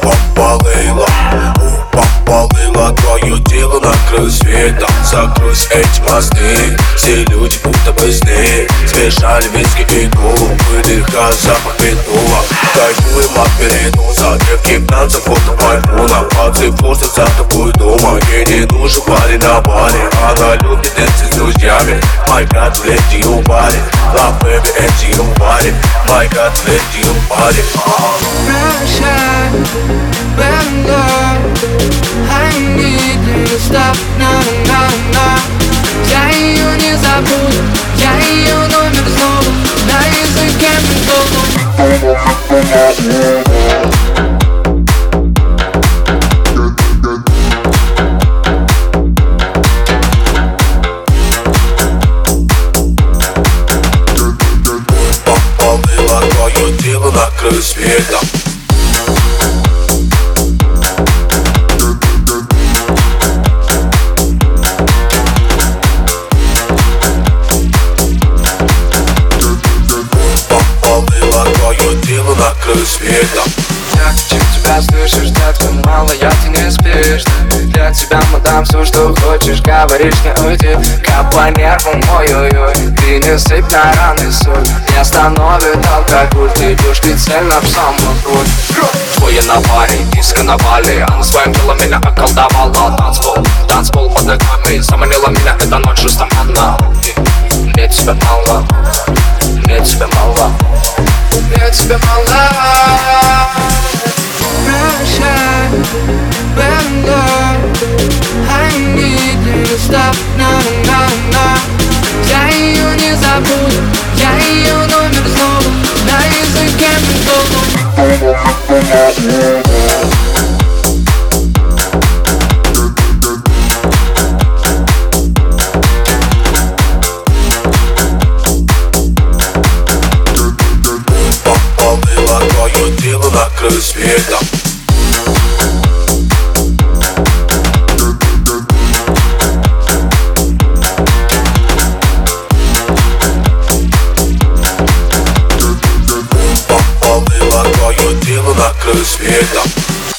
Попалила, попалила Твое тело накрой светом. Закройся эти мосты Все люди будто бы сны. Смешали виски и колу Выдыха запах метнула Кайфуем от перенуса Крепких танцев фото вайпуна Пацы просто за тобой дома. Ей не нужен парень на баре Она любит танцы с друзьями. My God, let you party Love baby, and you party My God, let you party Pressure, when I need you to stop, no, no, no Я ее не забуду, я ее номер снова На накрой светом накрой светом Я хочу тебя слышишь, детка, мало я ты не спишь. Для тебя мы дам все, что хочешь, говоришь не уйти Как по нервам, ой-ой-ой Ты не сыпь на раны соль Не остановит алкоголь, ты идешь прицельно в самую грудь Твоя на паре, диско на бале Она своим телом меня околдовала. Танцпол, танцпол под ногами. Заманила меня эта ночь одна Мне тебя мало, мне тебя мало. Мне тебя мало. Pressure, when I need you to stop, Я ее не забуду, я придумал Попалила твое тело накрой светом bakla özmeye dam